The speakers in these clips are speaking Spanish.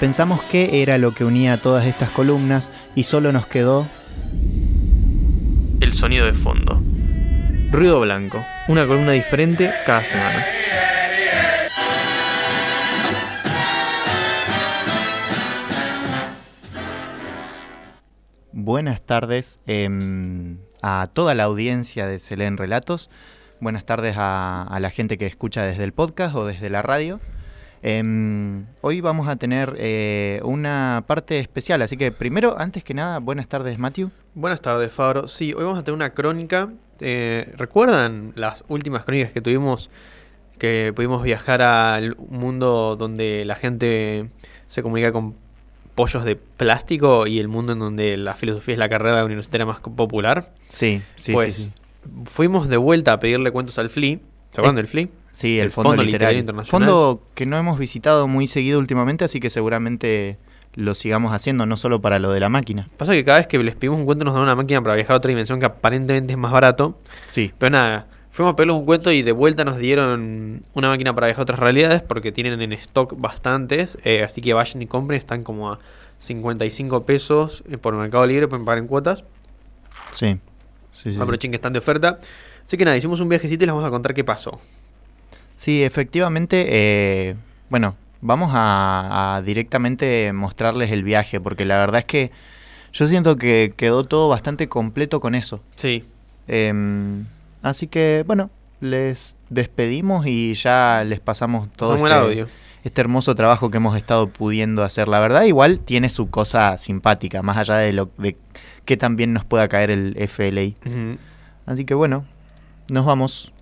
Pensamos qué era lo que unía todas estas columnas y solo nos quedó el sonido de fondo. Ruido blanco, una columna diferente cada semana. Buenas tardes em, a toda la audiencia de Se leen Relatos. Buenas tardes a, la gente que escucha desde el podcast o desde la radio. Em, hoy vamos a tener eh, una parte especial, así que primero, antes que nada, buenas tardes, Matthew. Buenas tardes, Fabro. Sí, hoy vamos a tener una crónica. Eh, ¿Recuerdan las últimas crónicas que tuvimos? Que pudimos viajar al mundo donde la gente se comunica con pollos de plástico y el mundo en donde la filosofía es la carrera universitaria más popular. Sí, sí, pues, sí, Fuimos de vuelta a pedirle cuentos al FLI. ¿Se acuerdan del FLI? Sí, el, Fondo, Literario, Internacional. Fondo que no hemos visitado muy seguido últimamente, así que seguramente lo sigamos haciendo, no solo para lo de la máquina. Pasa que cada vez que les pedimos un cuento nos dan una máquina para viajar a otra dimensión que aparentemente es más barato. Sí. Pero nada, fuimos a pedirle un cuento y de vuelta nos dieron una máquina para viajar a otras realidades porque tienen en stock bastantes. Eh, así que vayan y compren, están como a 55 pesos eh, por Mercado Libre, pueden pagar en cuotas. Sí. sí, sí. Aprovechen que están de oferta. Así que nada, hicimos un viajecito y les vamos a contar qué pasó. Sí, efectivamente, eh, bueno, vamos a, directamente mostrarles el viaje, porque la verdad es que yo siento que quedó todo bastante completo con eso. Sí. Em, así que, bueno, les despedimos y ya les pasamos todo este, este, hermoso trabajo que hemos estado pudiendo hacer. La verdad, igual tiene su cosa simpática, más allá de lo de que también nos pueda caer el FLI. Así que bueno, nos vamos.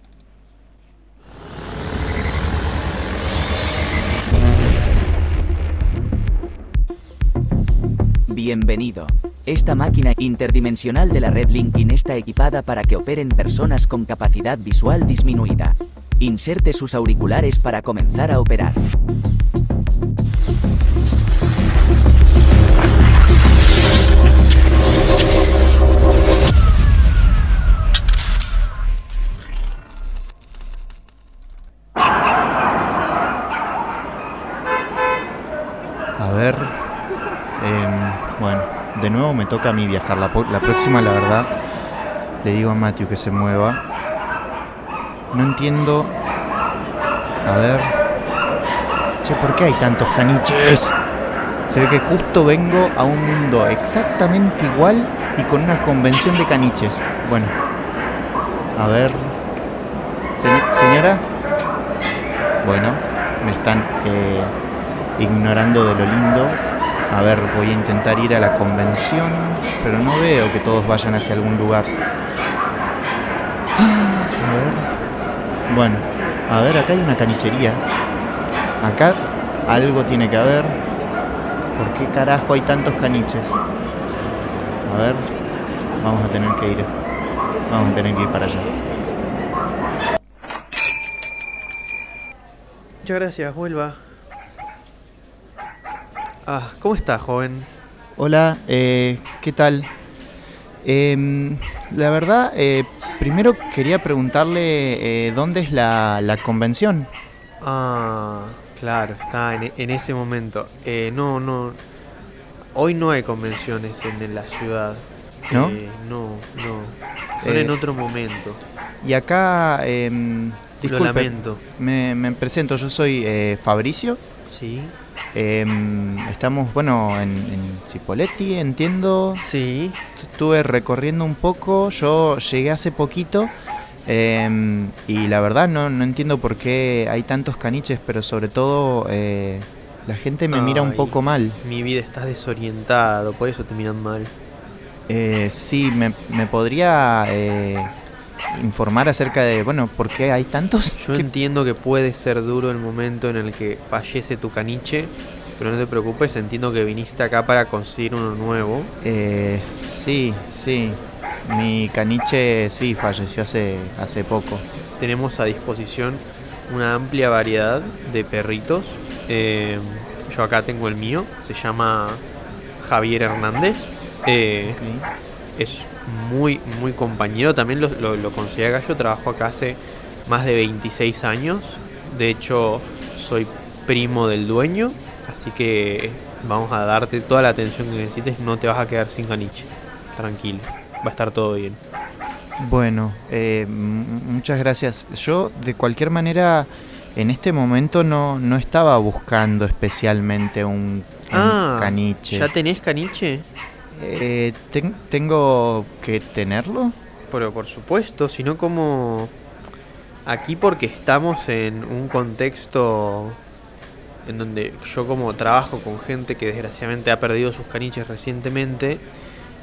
Bienvenido. Esta máquina interdimensional de la red Linkin está equipada para que operen personas con capacidad visual disminuida. Inserte sus auriculares para comenzar a operar. Me toca a mí viajar. La, próxima, la verdad, le digo a Matthew que se mueva. No entiendo. A ver. Che, ¿por qué hay tantos caniches? Se ve que justo vengo a un mundo exactamente igual y con una convención de caniches. Bueno. A ver. señora. Bueno, me están eh, ignorando de lo lindo. A ver, voy a intentar ir a la convención, pero no veo que todos vayan hacia algún lugar. A ver. Bueno, a ver, acá hay una canichería. Acá algo tiene que haber. ¿Por qué carajo hay tantos caniches? A ver, vamos a tener que ir. Vamos a tener que ir para allá. Muchas gracias, vuelva. Ah, ¿cómo está, joven? Hola, eh, ¿qué tal? Em, la verdad, eh, primero quería preguntarle eh, dónde es la, convención. Ah, claro, está en, ese momento. no, no. Hoy no hay convenciones en, la ciudad. ¿No? no, no. Son en otro momento. Y acá, eh, Lo lamento. Me, me presento, yo soy Fabricio. Sí. Em, estamos, bueno, en, en Cipoletti, entiendo. Sí. Estuve recorriendo un poco, yo llegué hace poquito em, y la verdad no, no, entiendo por qué hay tantos caniches, pero sobre todo eh, la gente me mira un poco mal. Mi vida está desorientado, por eso te miran mal. Eh, sí, me, me podría eh, informar acerca de, bueno, por qué hay tantos. Yo entiendo que puede ser duro el momento en el que fallece tu caniche, pero no te preocupes, entiendo que viniste acá para conseguir uno nuevo. Eh, sí, sí. Mi caniche sí falleció hace, hace poco. Tenemos a disposición una amplia variedad de perritos. Eh, yo acá tengo el mío, se llama Javier Hernández. Eh, es muy, muy compañero. También lo, lo, lo considera Gallo. Trabajo acá hace más de 26 años. De hecho, soy primo del dueño. Así que vamos a darte toda la atención que necesites. No te vas a quedar sin caniche. Tranquilo. Va a estar todo bien. Bueno, eh, muchas gracias. Yo, de cualquier manera, en este momento no, no estaba buscando especialmente un, Ah, caniche. ¿Ya tenés caniche? Eh, ten- ¿Tengo que tenerlo? Pero por supuesto, sino como aquí porque estamos en un contexto en donde yo como trabajo con gente que desgraciadamente ha perdido sus caniches recientemente,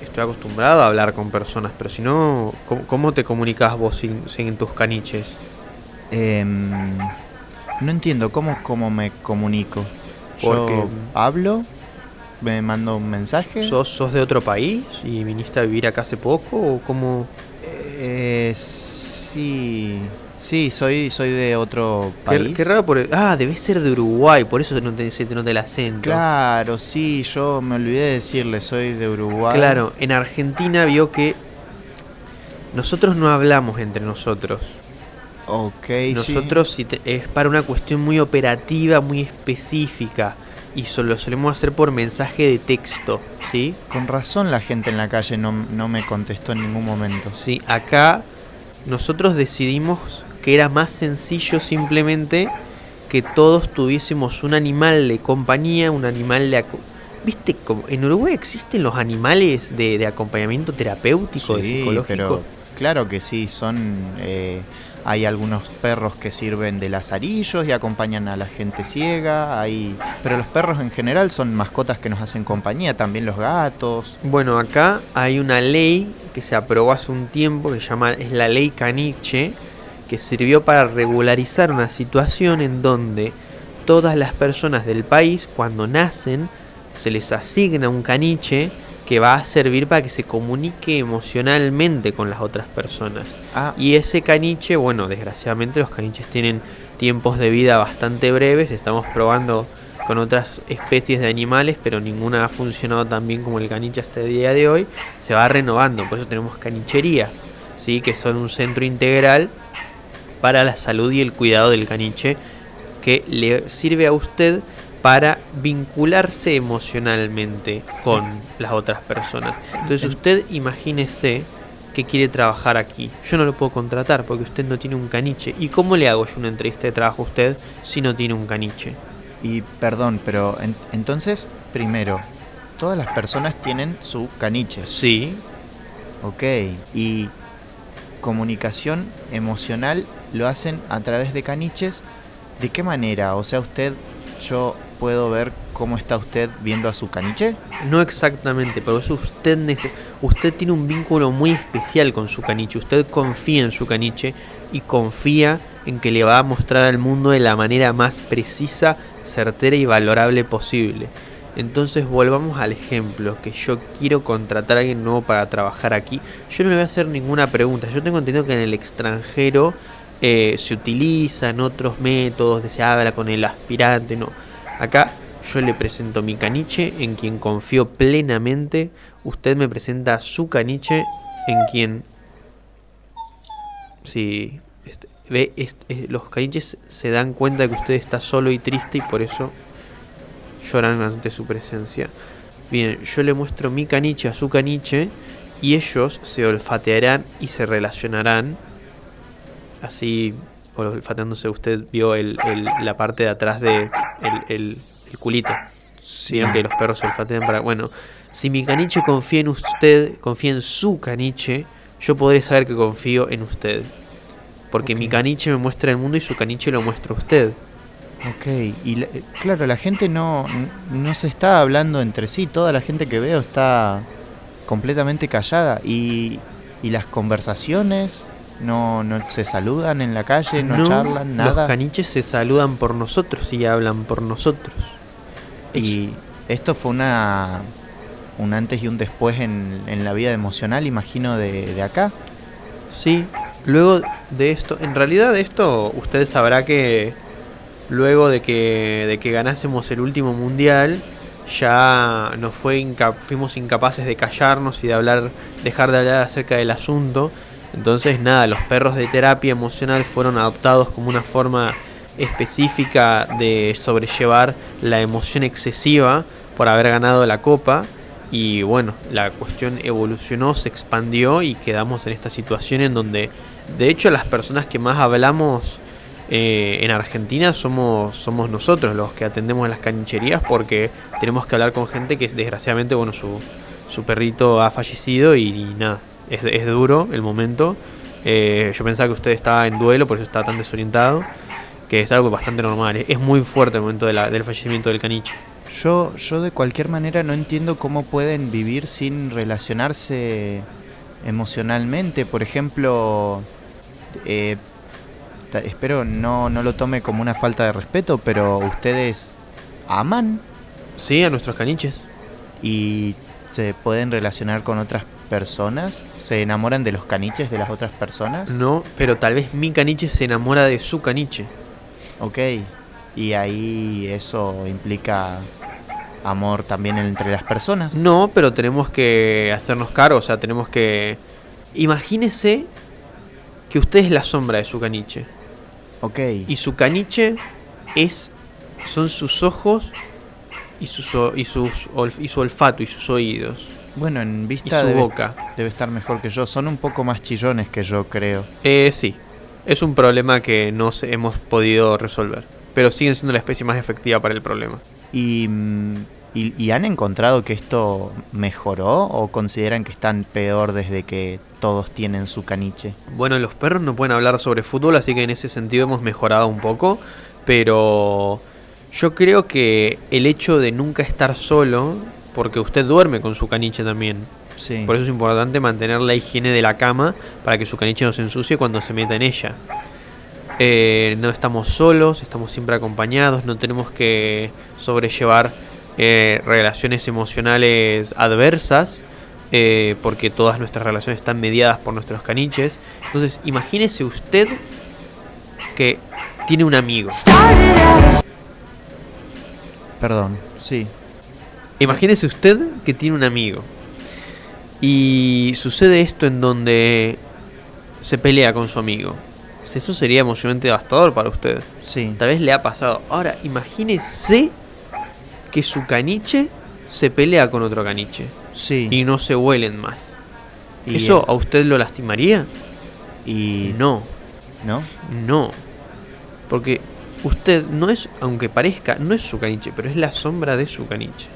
estoy acostumbrado a hablar con personas, pero si no, ¿cómo, cómo te comunicas vos sin, sin tus caniches? Em, no entiendo cómo, cómo me comunico. Yo Porque- hablo, me mando un mensaje. ¿Sos, ¿Sos de otro país y viniste a vivir acá hace poco o cómo? Eh, sí, sí, soy, soy de otro país. qué raro, por ah, debes ser de Uruguay, por eso no te, se te el acento. Claro, sí, yo me olvidé de decirle, soy de Uruguay. Claro, en Argentina vio que nosotros no hablamos entre nosotros. Ok, sí. Nosotros si te- es para una cuestión muy operativa, muy específica. Y solo solemos hacer por mensaje de texto, ¿sí? Con razón la gente en la calle no, no me contestó en ningún momento. Sí, acá nosotros decidimos que era más sencillo simplemente que todos tuviésemos un animal de compañía, un animal de... ¿Viste? Como en Uruguay existen los animales de, de acompañamiento terapéutico, de Sí, psicológico. pero claro que sí, son... eh, hay algunos perros que sirven de lazarillos y acompañan a la gente ciega. Hay, pero los perros en general son mascotas que nos hacen compañía, también los gatos. Bueno, acá hay una ley que se aprobó hace un tiempo que se llama es la ley Caniche, que sirvió para regularizar una situación en donde todas las personas del país cuando nacen se les asigna un caniche que va a servir para que se comunique emocionalmente con las otras personas. Ah, Y ese caniche, bueno, desgraciadamente los caniches tienen tiempos de vida bastante breves. Estamos probando con otras especies de animales, pero ninguna ha funcionado tan bien como el caniche hasta el día de hoy. Se va renovando, por eso tenemos canicherías, ¿sí? que son un centro integral para la salud y el cuidado del caniche, que le sirve a usted para vincularse emocionalmente con las otras personas. Entonces usted imagínese que quiere trabajar aquí. Yo no lo puedo contratar porque usted no tiene un caniche. ¿Y cómo le hago yo una entrevista de trabajo a usted si no tiene un caniche? y perdón, pero en- entonces, primero, todas las personas tienen su caniche. Sí, Ok, y comunicación emocional lo hacen a través de caniches. ¿De qué manera? O sea, usted, yo puedo ver cómo está usted viendo a su caniche. no exactamente, pero eso usted usted tiene un vínculo muy especial con su caniche. Usted confía en su caniche y confía en que le va a mostrar al mundo de la manera más precisa, certera y valorable posible. Entonces volvamos al ejemplo, que yo quiero contratar a alguien nuevo para trabajar aquí. Yo no le voy a hacer ninguna pregunta. Yo tengo entendido que en el extranjero eh, se utilizan otros métodos, de se habla con el aspirante, no. Acá yo le presento mi caniche en quien confío plenamente. Usted me presenta su caniche en quien... Sí, este, ve, los caniches se dan cuenta de que usted está solo y triste y por eso lloran ante su presencia. Bien, yo le muestro mi caniche a su caniche y ellos se olfatearán y se relacionarán. Así, olfateándose, usted vio la parte de atrás de el, el- el culito. Que los perros se olfatean para. Bueno, si mi caniche confía en usted, confía en su caniche, yo podré saber que confío en usted. Porque mi caniche me muestra el mundo y su caniche lo muestra a usted. Ok, y la- claro, la gente no, no se está hablando entre sí, toda la gente que veo está completamente callada y, y las conversaciones no, no se saludan en la calle, no, charlan, Los nada. caniches se saludan por nosotros y hablan por nosotros. Y esto fue una un antes y un después en, en la vida emocional, imagino, de, de acá. Sí, luego de esto, en realidad de esto usted sabrá que luego de que, de que ganásemos el último mundial, ya nos fue inca- fuimos incapaces de callarnos y de hablar, dejar de hablar acerca del asunto. Entonces nada, los perros de terapia emocional fueron adoptados como una forma específica de sobrellevar la emoción excesiva por haber ganado la copa. Y bueno, la cuestión evolucionó, se expandió y quedamos en esta situación en donde, de hecho, las personas que más hablamos eh, en Argentina somos, somos nosotros los que atendemos las canicherías porque tenemos que hablar con gente que desgraciadamente, bueno, su, su perrito ha fallecido y, y nada, es, es duro el momento. Eh, yo pensaba que usted estaba en duelo, por eso estaba tan desorientado, que es algo bastante normal. Es, muy fuerte el momento de la- del fallecimiento del caniche. Yo, yo de cualquier manera no entiendo cómo pueden vivir sin relacionarse emocionalmente. Por ejemplo, eh, espero no, no lo tome como una falta de respeto, pero ustedes aman Sí, a nuestros caniches. y se pueden relacionar con otras personas. ¿Se enamoran de los caniches de las otras personas? No, pero tal vez mi caniche se enamora de su caniche. Ok. Y ahí eso implica amor también entre las personas. No, pero tenemos que hacernos cargo, o sea, tenemos que... Imagínese que usted es la sombra de su caniche. Ok. Y su caniche es... Son sus ojos y, sus, y, sus y su olfato y sus oídos. Bueno, en Y vista su debe, boca. debe estar mejor que yo. Son un poco más chillones que yo, creo. Eh, sí, es un problema que no hemos podido resolver. Pero siguen siendo la especie más efectiva para el problema. Y, mm, y, y han encontrado que esto mejoró o consideran que están peor desde que todos tienen su caniche? Bueno, los perros no pueden hablar sobre fútbol, así que en ese sentido hemos mejorado un poco. Pero yo creo que el hecho de nunca estar solo, porque usted duerme con su caniche también. Sí. Por eso es importante mantener la higiene de la cama para que su caniche no se ensucie cuando se meta en ella. Eh, no estamos solos, estamos siempre acompañados, no tenemos que sobrellevar eh, relaciones emocionales adversas, eh, porque todas nuestras relaciones están mediadas por nuestros caniches. Entonces, imagínese usted que tiene un amigo. Perdón, sí. Imagínese usted que tiene un amigo. Y sucede esto en donde se pelea con su amigo. Eso sería emocionalmente devastador para usted. Sí. Tal vez le ha pasado. Ahora, imagínese que su caniche se pelea con otro caniche. Sí. Y no se huelen más. Y, ¿Eso a usted lo lastimaría? y No, ¿no? no. Porque usted no es, aunque parezca, no es su caniche, pero es la sombra de su caniche.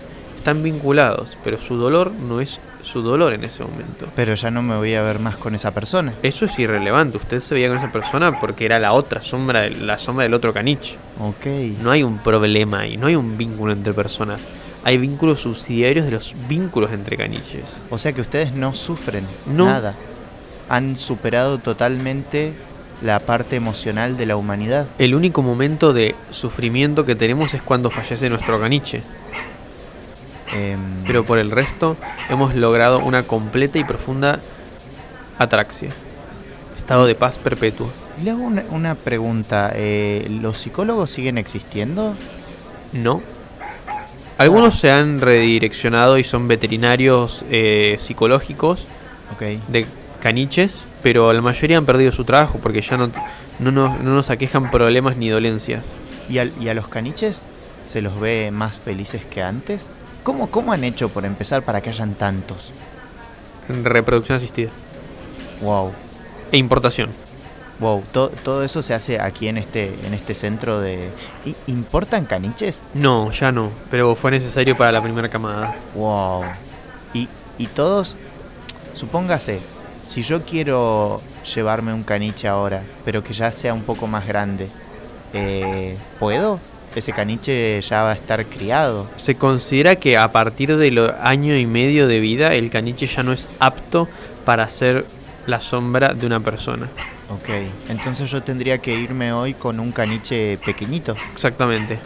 Están vinculados, pero su dolor no es su dolor en ese momento. Pero ya no me voy a ver más con esa persona. Eso es irrelevante. Usted se veía con esa persona porque era la otra sombra, del- la sombra del otro caniche. Ok. No hay un problema ahí, no hay un vínculo entre personas. Hay vínculos subsidiarios de los vínculos entre caniches. O sea que ustedes no sufren No. nada. Han superado totalmente la parte emocional de la humanidad. El único momento de sufrimiento que tenemos es cuando fallece nuestro caniche. Em, Pero por el resto hemos logrado una completa y profunda atraxia. Estado de paz perpetuo. le hago una, una pregunta. eh, ¿Los psicólogos siguen existiendo? No. Algunos Ah. se han redireccionado y son veterinarios eh, psicológicos de caniches, pero la mayoría han perdido su trabajo porque ya no, no, nos, no nos aquejan problemas ni dolencias. ¿Y, al- y a los caniches se los ve más felices que antes? ¿Cómo, ¿Cómo han hecho por empezar para que hayan tantos? Reproducción asistida. Wow. E importación. Wow. To- todo eso se hace aquí en este, en este centro de... ¿I- ¿Importan caniches? No, ya no, pero fue necesario para la primera camada. Wow. Y, y todos, supóngase, si yo quiero llevarme un caniche ahora, pero que ya sea un poco más grande, eh, ¿puedo? Ese caniche ya va a estar criado. Se considera que a partir del año y medio de vida el caniche ya no es apto para ser la sombra de una persona. Ok. Entonces yo tendría que irme hoy con un caniche pequeñito. Exactamente.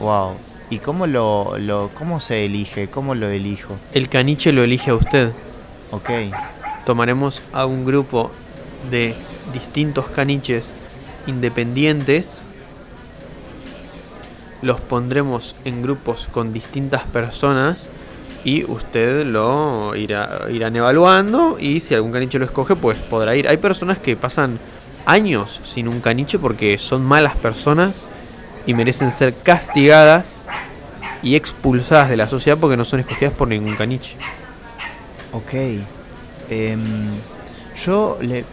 Wow. ¿Y cómo lo, lo cómo se elige? ¿Cómo lo elijo? El caniche lo elige a usted. Ok. Tomaremos a un grupo de distintos caniches independientes. Los pondremos en grupos con distintas personas y usted lo irá, irán evaluando y si algún caniche lo escoge pues podrá ir. Hay personas que pasan años sin un caniche porque son malas personas y merecen ser castigadas y expulsadas de la sociedad porque no son escogidas por ningún caniche. Ok. Em, yo le...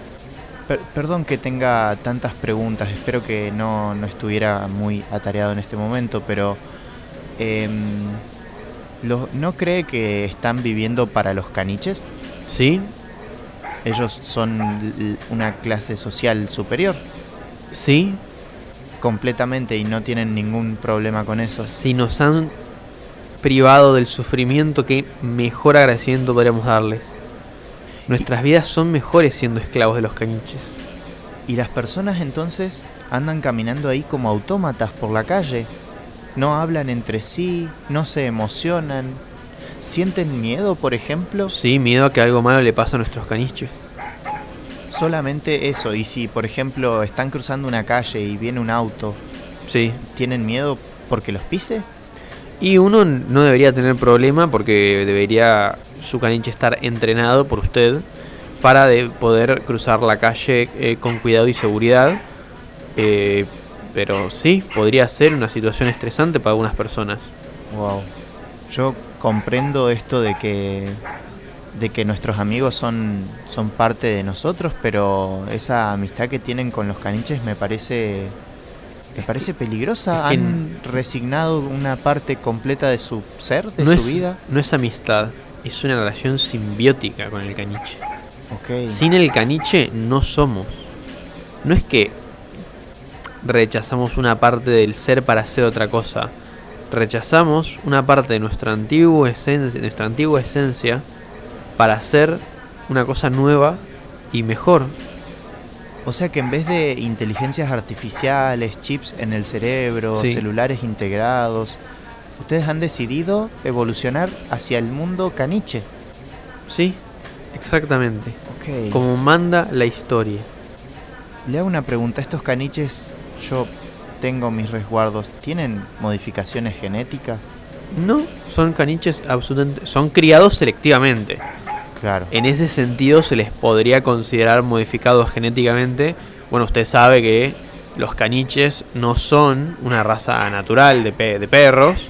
per- perdón que tenga tantas preguntas, espero que no, no estuviera muy atareado en este momento, pero... lo- ¿No cree que están viviendo para los caniches? ¿Sí? Ellos son una clase social superior, ¿Sí? completamente, y no tienen ningún problema con eso. Si nos han privado del sufrimiento, ¿qué mejor agradecimiento podríamos darles? Nuestras vidas son mejores siendo esclavos de los caniches. Y las personas entonces andan caminando ahí como autómatas por la calle. No hablan entre sí, no se emocionan. ¿Sienten miedo, por ejemplo? Sí, miedo a que algo malo le pase a nuestros caniches. Solamente eso. Y si, por ejemplo, están cruzando una calle y viene un auto, Sí. ¿tienen miedo porque los pise? Y uno no debería tener problema porque debería su caniche estar entrenado por usted para de poder cruzar la calle eh, con cuidado y seguridad. Eh, pero sí, podría ser una situación estresante para algunas personas. Wow. Yo comprendo esto de que de que nuestros amigos son son parte de nosotros, pero esa amistad que tienen con los caniches me parece me parece peligrosa. es que Han resignado una parte completa de su ser, de no, su es, vida. no es amistad, es una relación simbiótica con el caniche. Sin el caniche no somos. No es que rechazamos una parte del ser para hacer otra cosa. Rechazamos una parte de nuestra antigua esencia, nuestra antigua esencia para hacer una cosa nueva y mejor. O sea que en vez de inteligencias artificiales, chips en el cerebro, Sí. celulares integrados, ustedes han decidido evolucionar hacia el mundo caniche. Sí, exactamente. Como manda la historia. Le hago una pregunta. Estos caniches, yo tengo mis resguardos, ¿tienen modificaciones genéticas? No, son caniches absolutamente. Son criados selectivamente. Claro. En ese sentido se les podría considerar modificados genéticamente. Bueno, usted sabe que los caniches no son una raza natural de, pe- de perros.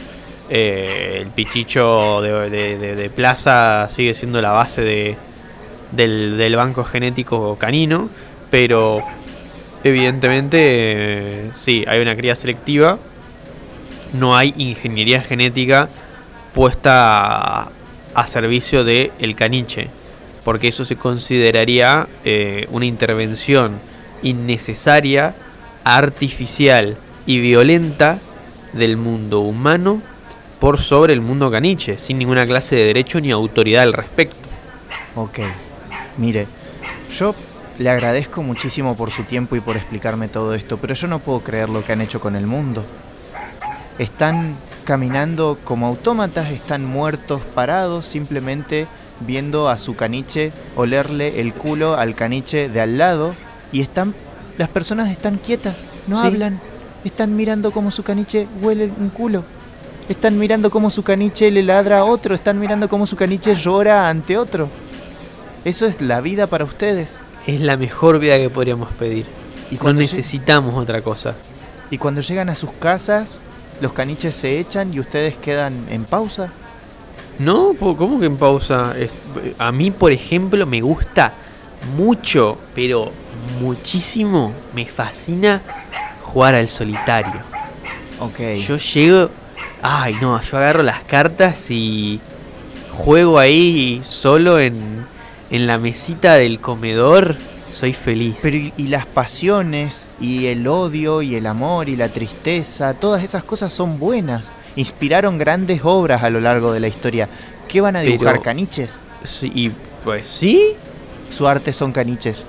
Eh, el pichicho de, plaza sigue siendo la base de, del, banco genético canino. Pero evidentemente eh, sí, hay una cría selectiva. No hay ingeniería genética puesta a, servicio del el caniche, porque eso se consideraría eh, una intervención innecesaria, artificial y violenta del mundo humano por sobre el mundo caniche, sin ninguna clase de derecho ni autoridad al respecto. Ok. Mire, yo le agradezco muchísimo por su tiempo y por explicarme todo esto, pero yo no puedo creer lo que han hecho con el mundo. Están caminando como autómatas, están muertos, parados, simplemente viendo a su caniche olerle el culo al caniche de al lado y están las personas están quietas, no Sí. hablan, están mirando cómo su caniche huele un culo. Están mirando cómo su caniche le ladra a otro, están mirando cómo su caniche llora ante otro. Eso es la vida para ustedes. Es la mejor vida que podríamos pedir. Y No cuando, necesitamos otra cosa. y cuando llegan a sus casas, los caniches se echan y ustedes quedan en pausa. No, ¿cómo que en pausa? A mí, por ejemplo, me gusta mucho, pero muchísimo, me fascina jugar al solitario. Ok. Yo llego, ay no, yo agarro las cartas y juego ahí solo en, en la mesita del comedor, soy feliz. Pero y, y las pasiones, y el odio, y el amor, y la tristeza, todas esas cosas son buenas. Inspiraron grandes obras a lo largo de la historia. ¿Qué van a dibujar? Pero- ¿Caniches? Sí, y pues sí, Su arte son caniches.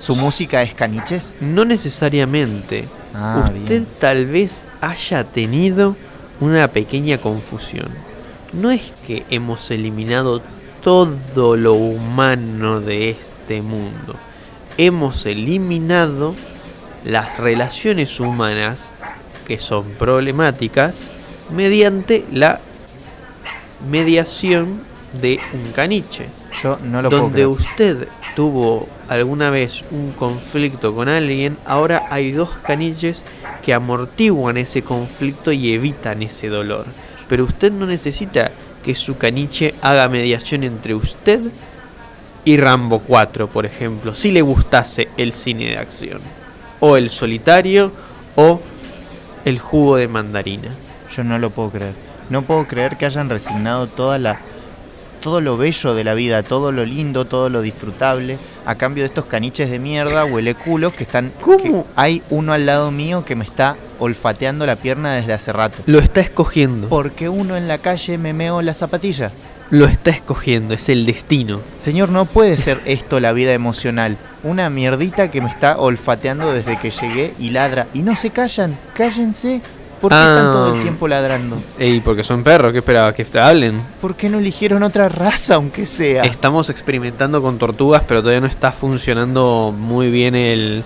¿Su música es caniches? no necesariamente. Ah, Usted bien. tal vez haya tenido una pequeña confusión. No es que hemos eliminado todo lo humano de este mundo. Hemos eliminado las relaciones humanas que son problemáticas mediante la mediación de un caniche. Yo no lo donde usted tuvo alguna vez un conflicto con alguien, ahora hay dos caniches que amortiguan ese conflicto y evitan ese dolor. Pero usted no necesita que su caniche haga mediación entre usted y Rambo 4, por ejemplo, si le gustase el cine de acción, o el solitario, o el jugo de mandarina. Yo no lo puedo creer. No puedo creer que hayan resignado toda la todo lo bello de la vida, todo lo lindo, todo lo disfrutable, a cambio de estos caniches de mierda, huele culos que están. ¿Cómo? que hay uno al lado mío que me está olfateando la pierna desde hace rato. Lo está escogiendo. Porque uno en la calle me meo la zapatilla. Lo está escogiendo, es el destino. Señor, no puede ser esto la vida emocional. Una mierdita que me está olfateando desde que llegué y ladra. Y no se callan, cállense. ¿Por qué están todo el Ah. tiempo ladrando? Ey, porque son perros, ¿qué esperaba? ¿Que te hablen? ¿Por qué no eligieron otra raza, aunque sea? Estamos experimentando con tortugas, pero todavía no está funcionando muy bien el,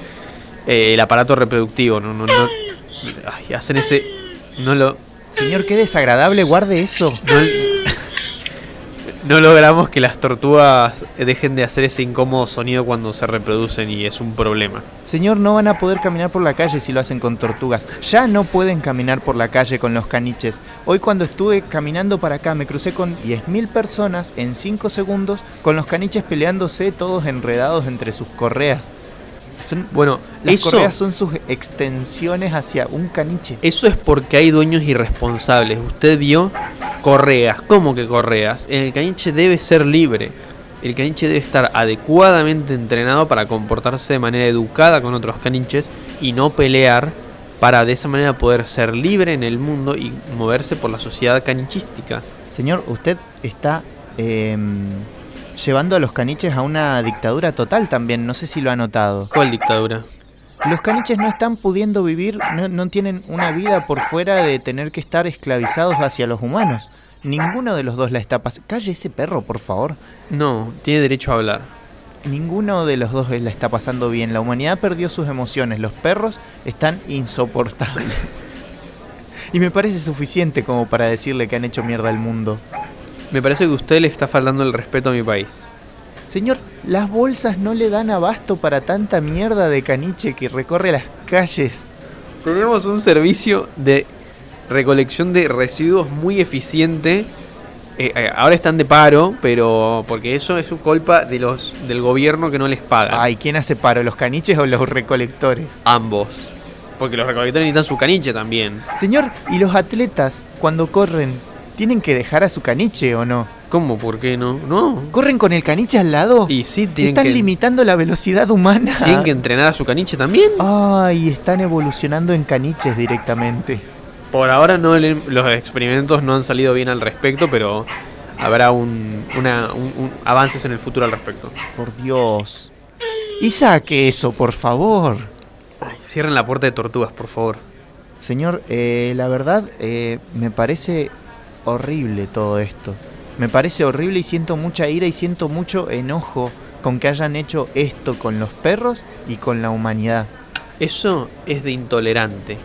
eh, el aparato reproductivo. No, no, no. Ay, hacen ese. No lo. Señor, qué desagradable, guarde eso. No, no logramos que las tortugas dejen de hacer ese incómodo sonido cuando se reproducen y es un problema. Señor, no van a poder caminar por la calle si lo hacen con tortugas. Ya no pueden caminar por la calle con los caniches. Hoy cuando estuve caminando para acá me crucé con 10.000 personas en 5 segundos con los caniches peleándose todos enredados entre sus correas. Son- Bueno, las eso, correas son sus extensiones hacia un caniche. eso es porque hay dueños irresponsables. Usted vio correas. ¿Cómo que correas? El caniche debe ser libre. El caniche debe estar adecuadamente entrenado para comportarse de manera educada con otros caniches y no pelear para de esa manera poder ser libre en el mundo y moverse por la sociedad canichística. Señor, usted está em, llevando a los caniches a una dictadura total también. No sé si lo ha notado. ¿Cuál dictadura? Los caniches no están pudiendo vivir, no, no tienen una vida por fuera de tener que estar esclavizados hacia los humanos. Ninguno de los dos la está pasando. Calle ese perro, por favor. No, tiene derecho a hablar. Ninguno de los dos la está pasando bien. La humanidad perdió sus emociones. Los perros están insoportables. Y me parece suficiente como para decirle que han hecho mierda al mundo. Me parece que usted le está faltando el respeto a mi país. Señor, las bolsas no le dan abasto para tanta mierda de caniche que recorre las calles. Tenemos un servicio de recolección de residuos muy eficiente. Eh, eh, ahora están de paro, pero porque eso es su culpa de los del gobierno que no les paga. Ay, ¿quién hace paro? ¿Los caniches o los recolectores? Ambos. Porque los recolectores necesitan su caniche también. Señor, ¿y los atletas cuando corren tienen que dejar a su caniche o no? ¿Cómo? ¿Por qué no? No. ¿Corren con el caniche al lado? Y sí, tienen Están que, limitando la velocidad humana. tienen que entrenar a su caniche también. Ay, están evolucionando en caniches directamente. Por ahora no los experimentos no han salido bien al respecto, pero habrá un, una- un- un- avances en el futuro al respecto. Por Dios. Y saque eso, por favor. Ay, cierren la puerta de tortugas, por favor. Señor, eh, la verdad eh, me parece horrible todo esto. Me parece horrible y siento mucha ira y siento mucho enojo con que hayan hecho esto con los perros y con la humanidad. Eso es de intolerante.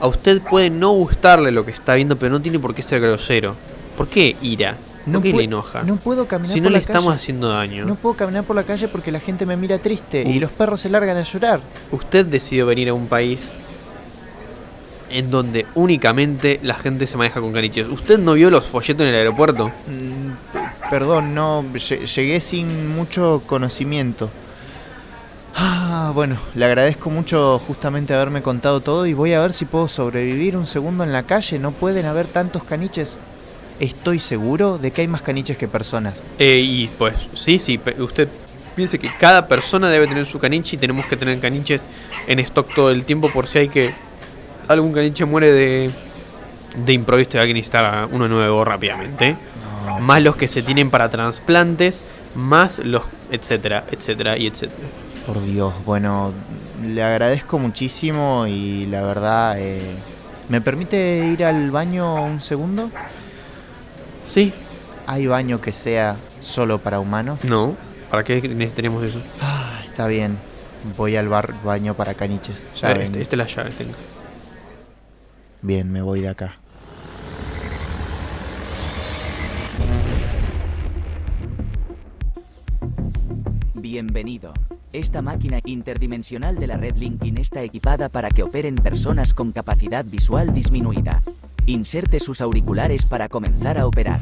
A usted puede no gustarle lo que está viendo, pero no tiene por qué ser grosero. ¿Por qué ira? ¿Por qué pue- le enoja? No puedo caminar si no por le la estamos calle. haciendo daño. No puedo caminar por la calle porque la gente me mira triste y los perros se largan a llorar. Usted decidió venir a un país en donde únicamente la gente se maneja con caniches. ¿Usted no vio los folletos en el aeropuerto? Mm, perdón, no, lle- llegué sin mucho conocimiento. Ah, bueno, le agradezco mucho justamente haberme contado todo y voy a ver si puedo sobrevivir un segundo en la calle. No pueden haber tantos caniches. Estoy seguro de que hay más caniches que personas. Eh, y pues sí, sí, usted piense que cada persona debe tener su caniche y tenemos que tener caniches en stock todo el tiempo por si hay que algún caniche muere de de improviso y hay que necesitar uno nuevo rápidamente. Más los que se tienen para trasplantes, más los etcétera, etcétera y etcétera. Por Dios, bueno, le agradezco muchísimo y la verdad, eh, ¿me permite ir al baño un segundo? Sí, ¿Hay baño que sea solo para humanos? no, ¿para qué necesitaríamos eso? Ah, está bien. Voy al bar baño para caniches. Ya Eh, este, esta es la llave, tenga. Bien, me voy de acá. Bienvenido. Esta máquina interdimensional de la red Linkin está equipada para que operen personas con capacidad visual disminuida. Inserte sus auriculares para comenzar a operar.